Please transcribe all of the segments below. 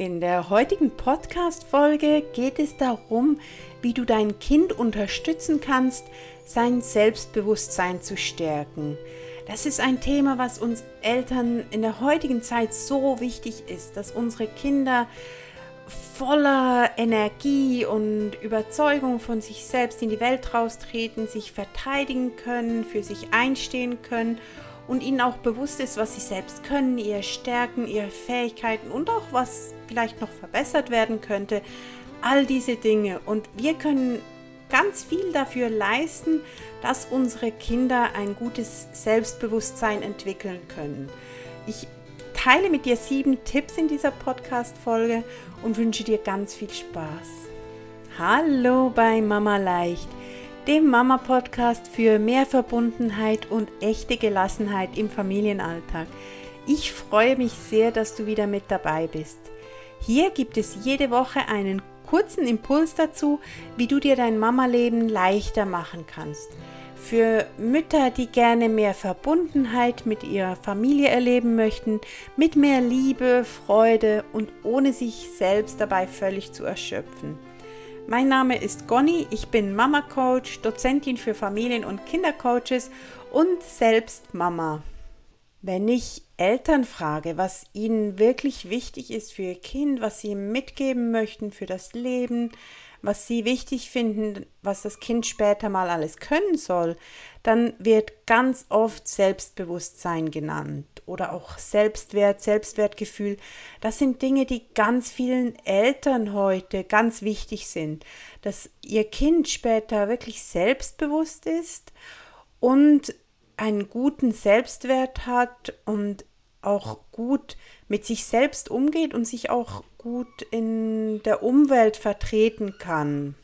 In der heutigen Podcast-Folge geht es darum, wie du dein Kind unterstützen kannst, sein Selbstbewusstsein zu stärken. Das ist ein Thema, was uns Eltern in der heutigen Zeit so wichtig ist, dass unsere Kinder voller Energie und Überzeugung von sich selbst in die Welt raustreten, sich verteidigen können, für sich einstehen können und ihnen auch bewusst ist, was sie selbst können, ihre Stärken, ihre Fähigkeiten und auch was vielleicht noch verbessert werden könnte. All diese Dinge. Und wir können ganz viel dafür leisten, dass unsere Kinder ein gutes Selbstbewusstsein entwickeln können. Ich teile mit dir sieben Tipps in dieser Podcast-Folge und wünsche dir ganz viel Spaß. Hallo bei Mama Leicht dem Mama-Podcast für mehr Verbundenheit und echte Gelassenheit im Familienalltag. Ich freue mich sehr, dass du wieder mit dabei bist. Hier gibt es jede Woche einen kurzen Impuls dazu, wie du dir dein Mama-Leben leichter machen kannst. Für Mütter, die gerne mehr Verbundenheit mit ihrer Familie erleben möchten, mit mehr Liebe, Freude und ohne sich selbst dabei völlig zu erschöpfen. Mein Name ist Gonni, ich bin Mama Coach, Dozentin für Familien- und Kindercoaches und selbst Mama. Wenn ich Eltern frage, was ihnen wirklich wichtig ist für ihr Kind, was sie mitgeben möchten für das Leben, was sie wichtig finden, was das Kind später mal alles können soll, dann wird ganz oft Selbstbewusstsein genannt oder auch Selbstwert, Selbstwertgefühl. Das sind Dinge, die ganz vielen Eltern heute ganz wichtig sind, dass ihr Kind später wirklich selbstbewusst ist und einen guten Selbstwert hat und auch gut mit sich selbst umgeht und sich auch gut in der Umwelt vertreten kann.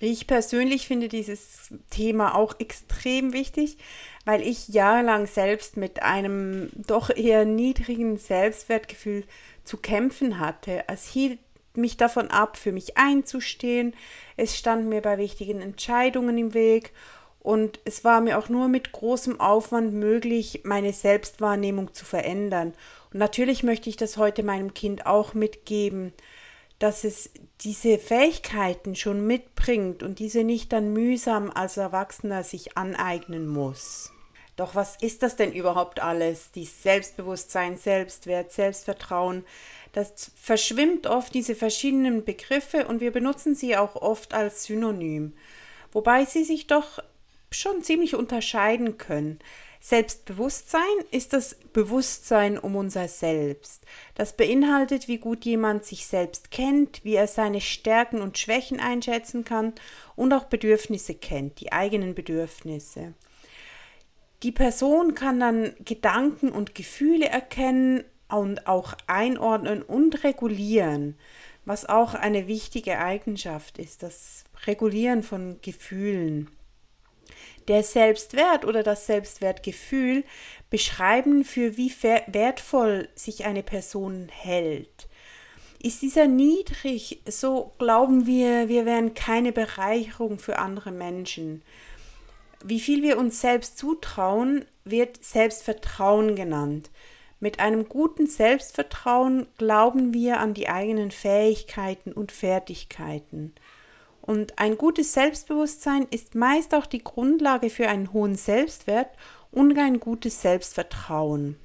Ich persönlich finde dieses Thema auch extrem wichtig, weil ich jahrelang selbst mit einem doch eher niedrigen Selbstwertgefühl zu kämpfen hatte. Es hielt mich davon ab, für mich einzustehen. Es stand mir bei wichtigen Entscheidungen im Weg und es war mir auch nur mit großem Aufwand möglich, meine Selbstwahrnehmung zu verändern. Und natürlich möchte ich das heute meinem Kind auch mitgeben, dass es diese Fähigkeiten schon mitbringt und diese nicht dann mühsam als Erwachsener sich aneignen muss. Doch was ist das denn überhaupt alles? Die Selbstbewusstsein, Selbstwert, Selbstvertrauen. Das verschwimmt oft diese verschiedenen Begriffe und wir benutzen sie auch oft als Synonym. Wobei sie sich doch schon ziemlich unterscheiden können. Selbstbewusstsein ist das Bewusstsein um unser Selbst. Das beinhaltet, wie gut jemand sich selbst kennt, wie er seine Stärken und Schwächen einschätzen kann und auch Bedürfnisse kennt, die eigenen Bedürfnisse. Die Person kann dann Gedanken und Gefühle erkennen und auch einordnen und regulieren, was auch eine wichtige Eigenschaft ist, das Regulieren von Gefühlen. Der Selbstwert oder das Selbstwertgefühl beschreiben, für wie wertvoll sich eine Person hält. Ist dieser niedrig, so glauben wir, wir wären keine Bereicherung für andere Menschen. Wie viel wir uns selbst zutrauen, wird Selbstvertrauen genannt. Mit einem guten Selbstvertrauen glauben wir an die eigenen Fähigkeiten und Fertigkeiten. Und ein gutes Selbstbewusstsein ist meist auch die Grundlage für einen hohen Selbstwert und ein gutes Selbstvertrauen.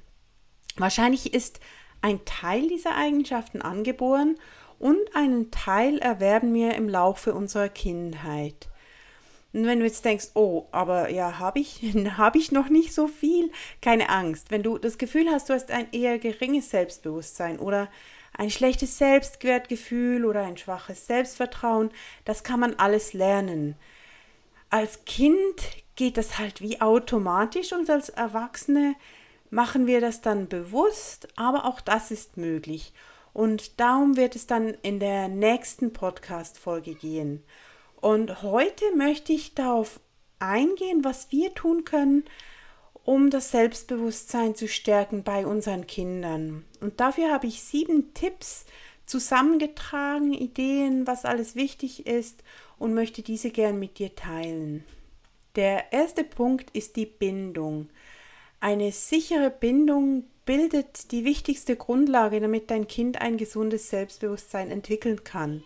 Wahrscheinlich ist ein Teil dieser Eigenschaften angeboren und einen Teil erwerben wir im Laufe unserer Kindheit. Und wenn du jetzt denkst, oh, aber ja, habe ich, hab ich noch nicht so viel, keine Angst. Wenn du das Gefühl hast, du hast ein eher geringes Selbstbewusstsein oder ein schlechtes Selbstwertgefühl oder ein schwaches Selbstvertrauen, das kann man alles lernen. Als Kind geht das halt wie automatisch und als Erwachsene machen wir das dann bewusst, aber auch das ist möglich. Und darum wird es dann in der nächsten Podcast-Folge gehen. Und heute möchte ich darauf eingehen, was wir tun können, um das Selbstbewusstsein zu stärken bei unseren Kindern. Und dafür habe ich sieben Tipps zusammengetragen, Ideen, was alles wichtig ist und möchte diese gern mit dir teilen. Der erste Punkt ist die Bindung. Eine sichere Bindung bildet die wichtigste Grundlage, damit dein Kind ein gesundes Selbstbewusstsein entwickeln kann.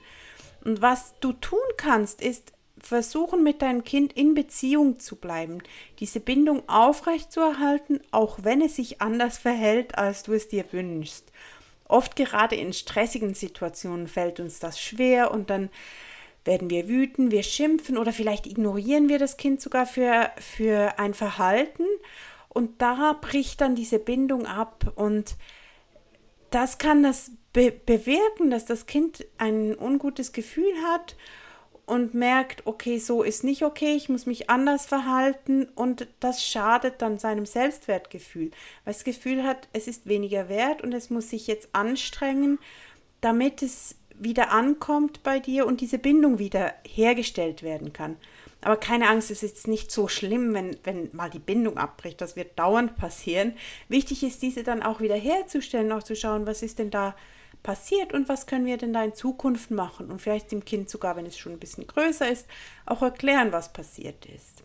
Und was du tun kannst, ist versuchen, mit deinem Kind in Beziehung zu bleiben, diese Bindung aufrechtzuerhalten, auch wenn es sich anders verhält, als du es dir wünschst. Oft gerade in stressigen Situationen fällt uns das schwer und dann werden wir wüten, wir schimpfen oder vielleicht ignorieren wir das Kind sogar für, für ein Verhalten und da bricht dann diese Bindung ab und das kann das be bewirken, dass das Kind ein ungutes Gefühl hat und merkt, okay, so ist nicht okay, ich muss mich anders verhalten und das schadet dann seinem Selbstwertgefühl, weil das Gefühl hat, es ist weniger wert und es muss sich jetzt anstrengen, damit es wieder ankommt bei dir und diese Bindung wieder hergestellt werden kann. Aber keine Angst, es ist nicht so schlimm, wenn, wenn mal die Bindung abbricht. Das wird dauernd passieren. Wichtig ist, diese dann auch wieder herzustellen, auch zu schauen, was ist denn da passiert und was können wir denn da in Zukunft machen und vielleicht dem Kind sogar, wenn es schon ein bisschen größer ist, auch erklären, was passiert ist.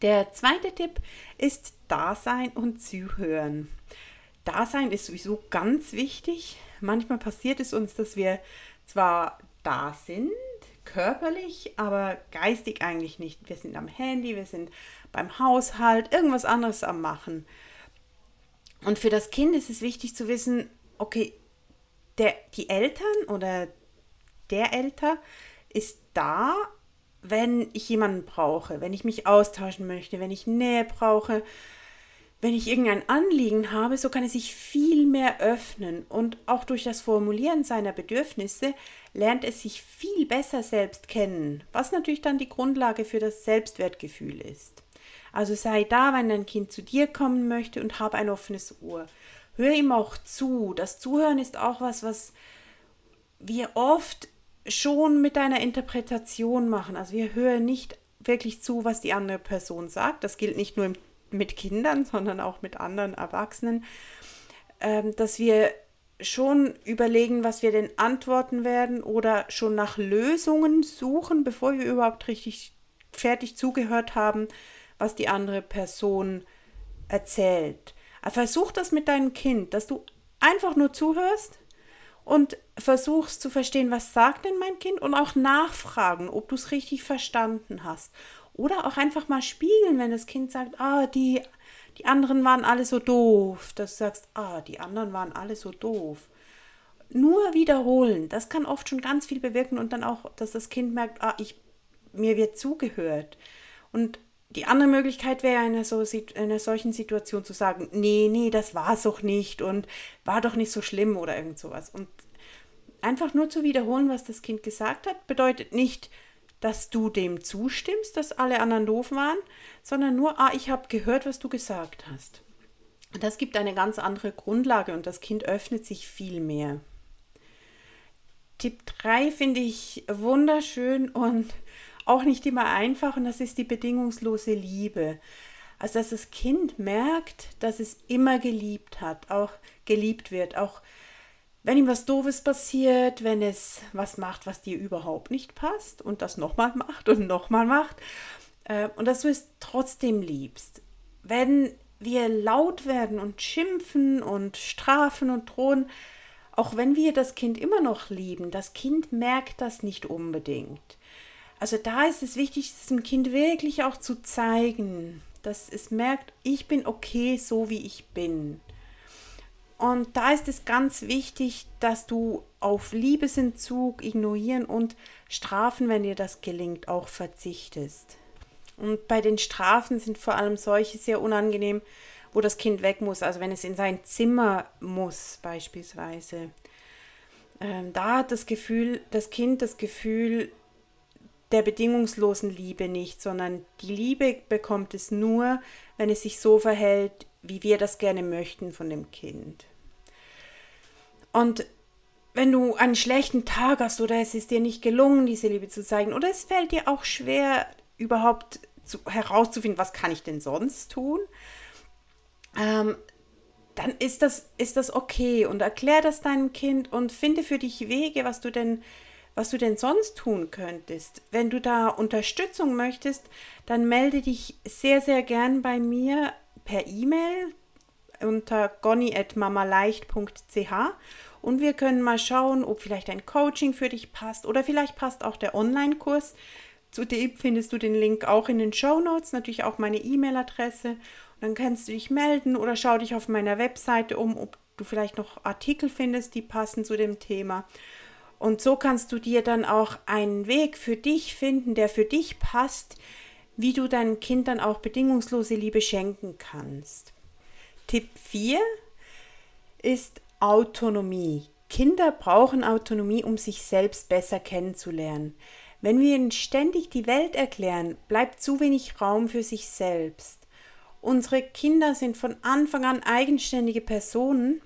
Der zweite Tipp ist Dasein und Zuhören. Dasein ist sowieso ganz wichtig. Manchmal passiert es uns, dass wir zwar da sind, körperlich, aber geistig eigentlich nicht. Wir sind am Handy, wir sind beim Haushalt, irgendwas anderes am Machen. Und für das Kind ist es wichtig zu wissen, okay, der, die Eltern oder der Elter ist da, wenn ich jemanden brauche, wenn ich mich austauschen möchte, wenn ich Nähe brauche, wenn ich irgendein Anliegen habe, so kann er sich viel mehr öffnen und auch durch das Formulieren seiner Bedürfnisse lernt es sich viel besser selbst kennen, was natürlich dann die Grundlage für das Selbstwertgefühl ist. Also sei da, wenn dein Kind zu dir kommen möchte und habe ein offenes Ohr hör ihm auch zu. Das Zuhören ist auch was, was wir oft schon mit einer Interpretation machen. Also wir hören nicht wirklich zu, was die andere Person sagt. Das gilt nicht nur mit Kindern, sondern auch mit anderen Erwachsenen, ähm, dass wir schon überlegen, was wir denn antworten werden oder schon nach Lösungen suchen, bevor wir überhaupt richtig fertig zugehört haben, was die andere Person erzählt. Versuch das mit deinem Kind, dass du einfach nur zuhörst und versuchst zu verstehen, was sagt denn mein Kind und auch nachfragen, ob du es richtig verstanden hast. Oder auch einfach mal spiegeln, wenn das Kind sagt, ah, die, die anderen waren alle so doof. Dass du sagst, ah, die anderen waren alle so doof. Nur wiederholen, das kann oft schon ganz viel bewirken und dann auch, dass das Kind merkt, ah, ich, mir wird zugehört. Und die andere Möglichkeit wäre in einer, so, einer solchen Situation zu sagen, nee, nee, das war es doch nicht und war doch nicht so schlimm oder irgend sowas. Und einfach nur zu wiederholen, was das Kind gesagt hat, bedeutet nicht, dass du dem zustimmst, dass alle anderen doof waren, sondern nur, ah, ich habe gehört, was du gesagt hast. Das gibt eine ganz andere Grundlage und das Kind öffnet sich viel mehr. Tipp 3 finde ich wunderschön und auch nicht immer einfach und das ist die bedingungslose Liebe. Also dass das Kind merkt, dass es immer geliebt hat, auch geliebt wird, auch wenn ihm was Doofes passiert, wenn es was macht, was dir überhaupt nicht passt und das nochmal macht und nochmal macht äh, und dass du es trotzdem liebst. Wenn wir laut werden und schimpfen und strafen und drohen, auch wenn wir das Kind immer noch lieben, das Kind merkt das nicht unbedingt. Also da ist es wichtig, diesem Kind wirklich auch zu zeigen, dass es merkt, ich bin okay, so wie ich bin. Und da ist es ganz wichtig, dass du auf Liebesentzug, Ignorieren und Strafen, wenn dir das gelingt, auch verzichtest. Und bei den Strafen sind vor allem solche sehr unangenehm, wo das Kind weg muss, also wenn es in sein Zimmer muss beispielsweise. Ähm, da hat das Gefühl, das Kind das Gefühl, der bedingungslosen Liebe nicht, sondern die Liebe bekommt es nur, wenn es sich so verhält, wie wir das gerne möchten von dem Kind. Und wenn du einen schlechten Tag hast oder es ist dir nicht gelungen, diese Liebe zu zeigen, oder es fällt dir auch schwer, überhaupt zu, herauszufinden, was kann ich denn sonst tun, ähm, dann ist das, ist das okay und erklär das deinem Kind und finde für dich Wege, was du denn was du denn sonst tun könntest. Wenn du da Unterstützung möchtest, dann melde dich sehr, sehr gern bei mir per E-Mail. unter gonni.mamaleicht.ch und wir können mal schauen, ob vielleicht ein Coaching für dich passt oder vielleicht passt auch der Online-Kurs. Zudem findest du den Link auch in den Show Notes, natürlich auch meine E-Mail-Adresse. Dann kannst du dich melden oder schau dich auf meiner Webseite um, ob du vielleicht noch Artikel findest, die passen zu dem Thema. Und so kannst du dir dann auch einen Weg für dich finden, der für dich passt, wie du deinen Kindern auch bedingungslose Liebe schenken kannst. Tipp 4 ist Autonomie. Kinder brauchen Autonomie, um sich selbst besser kennenzulernen. Wenn wir ihnen ständig die Welt erklären, bleibt zu wenig Raum für sich selbst. Unsere Kinder sind von Anfang an eigenständige Personen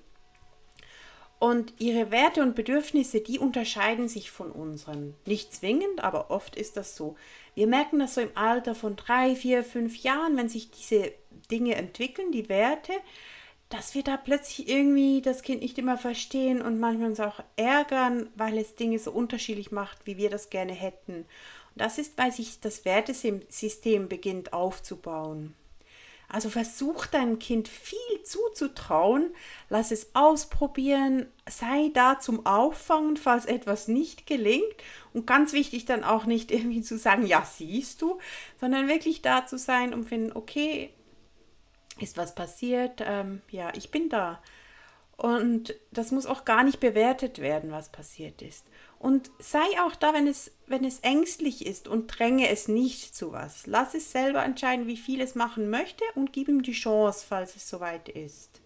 und ihre Werte und Bedürfnisse, die unterscheiden sich von unseren. Nicht zwingend, aber oft ist das so. Wir merken das so im Alter von drei, vier, fünf Jahren, wenn sich diese Dinge entwickeln, die Werte, dass wir da plötzlich irgendwie das Kind nicht immer verstehen und manchmal uns auch ärgern, weil es Dinge so unterschiedlich macht, wie wir das gerne hätten. Und das ist, weil sich das Wertesystem beginnt aufzubauen. Also versuch deinem Kind viel zuzutrauen, lass es ausprobieren, sei da zum Auffangen, falls etwas nicht gelingt und ganz wichtig dann auch nicht irgendwie zu sagen, ja, siehst du, sondern wirklich da zu sein und finden, okay, ist was passiert, ähm, ja, ich bin da. Und das muss auch gar nicht bewertet werden, was passiert ist. Und sei auch da, wenn es, wenn es ängstlich ist und dränge es nicht zu was. Lass es selber entscheiden, wie viel es machen möchte und gib ihm die Chance, falls es soweit ist.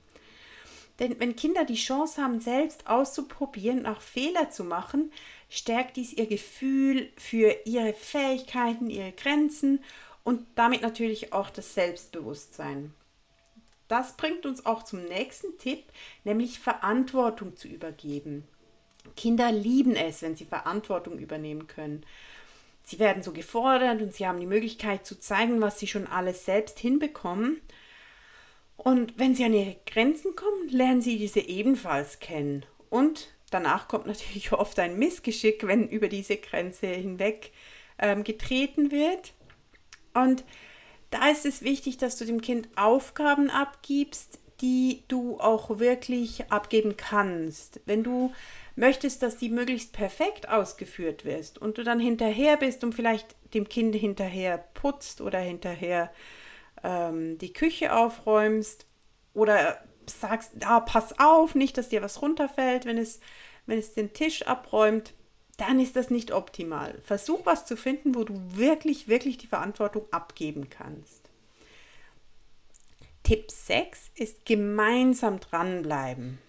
Denn wenn Kinder die Chance haben, selbst auszuprobieren, auch Fehler zu machen, stärkt dies ihr Gefühl für ihre Fähigkeiten, ihre Grenzen und damit natürlich auch das Selbstbewusstsein. Das bringt uns auch zum nächsten Tipp, nämlich Verantwortung zu übergeben. Kinder lieben es, wenn sie Verantwortung übernehmen können. Sie werden so gefordert und sie haben die Möglichkeit zu zeigen, was sie schon alles selbst hinbekommen. Und wenn sie an ihre Grenzen kommen, lernen sie diese ebenfalls kennen. Und danach kommt natürlich oft ein Missgeschick, wenn über diese Grenze hinweg ähm, getreten wird. Und da ist es wichtig, dass du dem Kind Aufgaben abgibst, die du auch wirklich abgeben kannst. Wenn du möchtest, dass die möglichst perfekt ausgeführt wirst und du dann hinterher bist und vielleicht dem Kind hinterher putzt oder hinterher ähm, die Küche aufräumst oder sagst, ah, pass auf, nicht, dass dir was runterfällt, wenn es, wenn es den Tisch abräumt, dann ist das nicht optimal. Versuch was zu finden, wo du wirklich, wirklich die Verantwortung abgeben kannst. Tipp 6 ist gemeinsam dranbleiben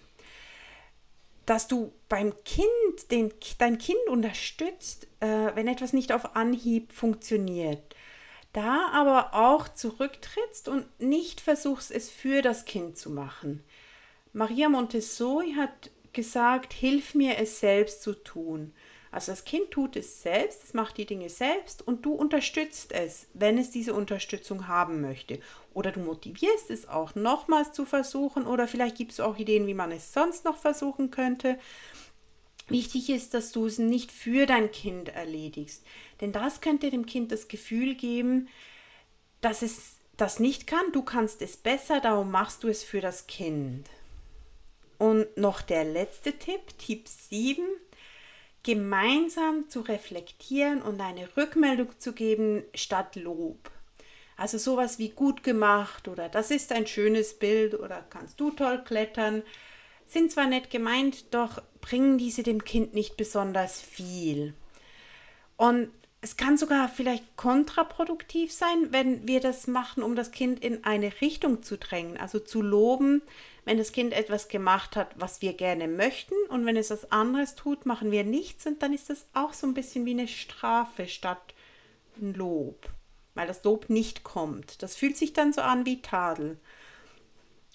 dass du beim Kind, den, dein Kind unterstützt, äh, wenn etwas nicht auf Anhieb funktioniert. Da aber auch zurücktrittst und nicht versuchst, es für das Kind zu machen. Maria Montessori hat gesagt, hilf mir es selbst zu tun. Also das Kind tut es selbst, es macht die Dinge selbst und du unterstützt es, wenn es diese Unterstützung haben möchte. Oder du motivierst es auch nochmals zu versuchen oder vielleicht gibst du auch Ideen, wie man es sonst noch versuchen könnte. Wichtig ist, dass du es nicht für dein Kind erledigst, denn das könnte dem Kind das Gefühl geben, dass es das nicht kann, du kannst es besser, darum machst du es für das Kind. Und noch der letzte Tipp, Tipp 7, gemeinsam zu reflektieren und eine Rückmeldung zu geben statt Lob. Also sowas wie gut gemacht oder das ist ein schönes Bild oder kannst du toll klettern, sind zwar nett gemeint, doch bringen diese dem Kind nicht besonders viel. Und es kann sogar vielleicht kontraproduktiv sein, wenn wir das machen, um das Kind in eine Richtung zu drängen, also zu loben, wenn das Kind etwas gemacht hat, was wir gerne möchten und wenn es was anderes tut, machen wir nichts und dann ist das auch so ein bisschen wie eine Strafe statt ein Lob, weil das Lob nicht kommt. Das fühlt sich dann so an wie Tadel.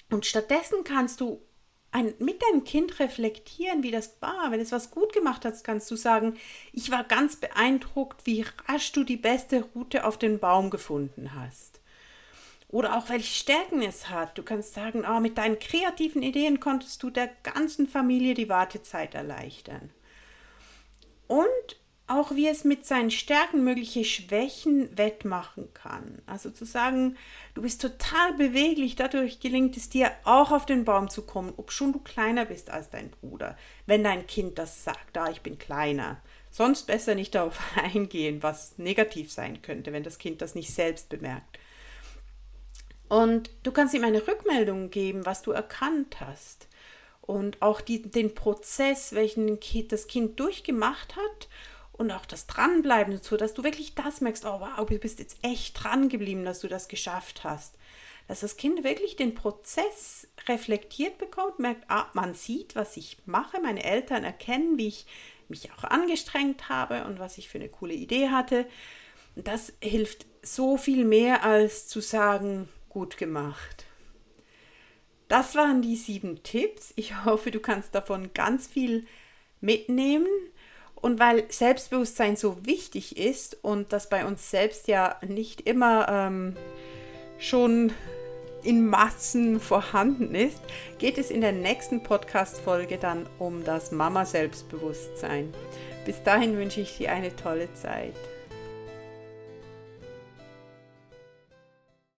Und stattdessen kannst du ein, mit deinem Kind reflektieren, wie das war. Wenn es was gut gemacht hat, kannst du sagen, ich war ganz beeindruckt, wie rasch du die beste Route auf den Baum gefunden hast. Oder auch welche Stärken es hat. Du kannst sagen, oh, mit deinen kreativen Ideen konntest du der ganzen Familie die Wartezeit erleichtern. Und auch wie es mit seinen Stärken mögliche Schwächen wettmachen kann. Also zu sagen, du bist total beweglich, dadurch gelingt es dir auch auf den Baum zu kommen, ob schon du kleiner bist als dein Bruder, wenn dein Kind das sagt, da ich bin kleiner. Sonst besser nicht darauf eingehen, was negativ sein könnte, wenn das Kind das nicht selbst bemerkt. Und du kannst ihm eine Rückmeldung geben, was du erkannt hast. Und auch die, den Prozess, welchen das Kind durchgemacht hat und auch das Dranbleiben so, dass du wirklich das merkst, oh wow, du bist jetzt echt dran geblieben, dass du das geschafft hast. Dass das Kind wirklich den Prozess reflektiert bekommt, merkt, ah, man sieht, was ich mache, meine Eltern erkennen, wie ich mich auch angestrengt habe und was ich für eine coole Idee hatte. Das hilft so viel mehr als zu sagen, gut gemacht. Das waren die sieben Tipps. Ich hoffe, du kannst davon ganz viel mitnehmen. Und weil Selbstbewusstsein so wichtig ist und das bei uns selbst ja nicht immer ähm, schon in Massen vorhanden ist, geht es in der nächsten Podcast-Folge dann um das Mama-Selbstbewusstsein. Bis dahin wünsche ich dir eine tolle Zeit.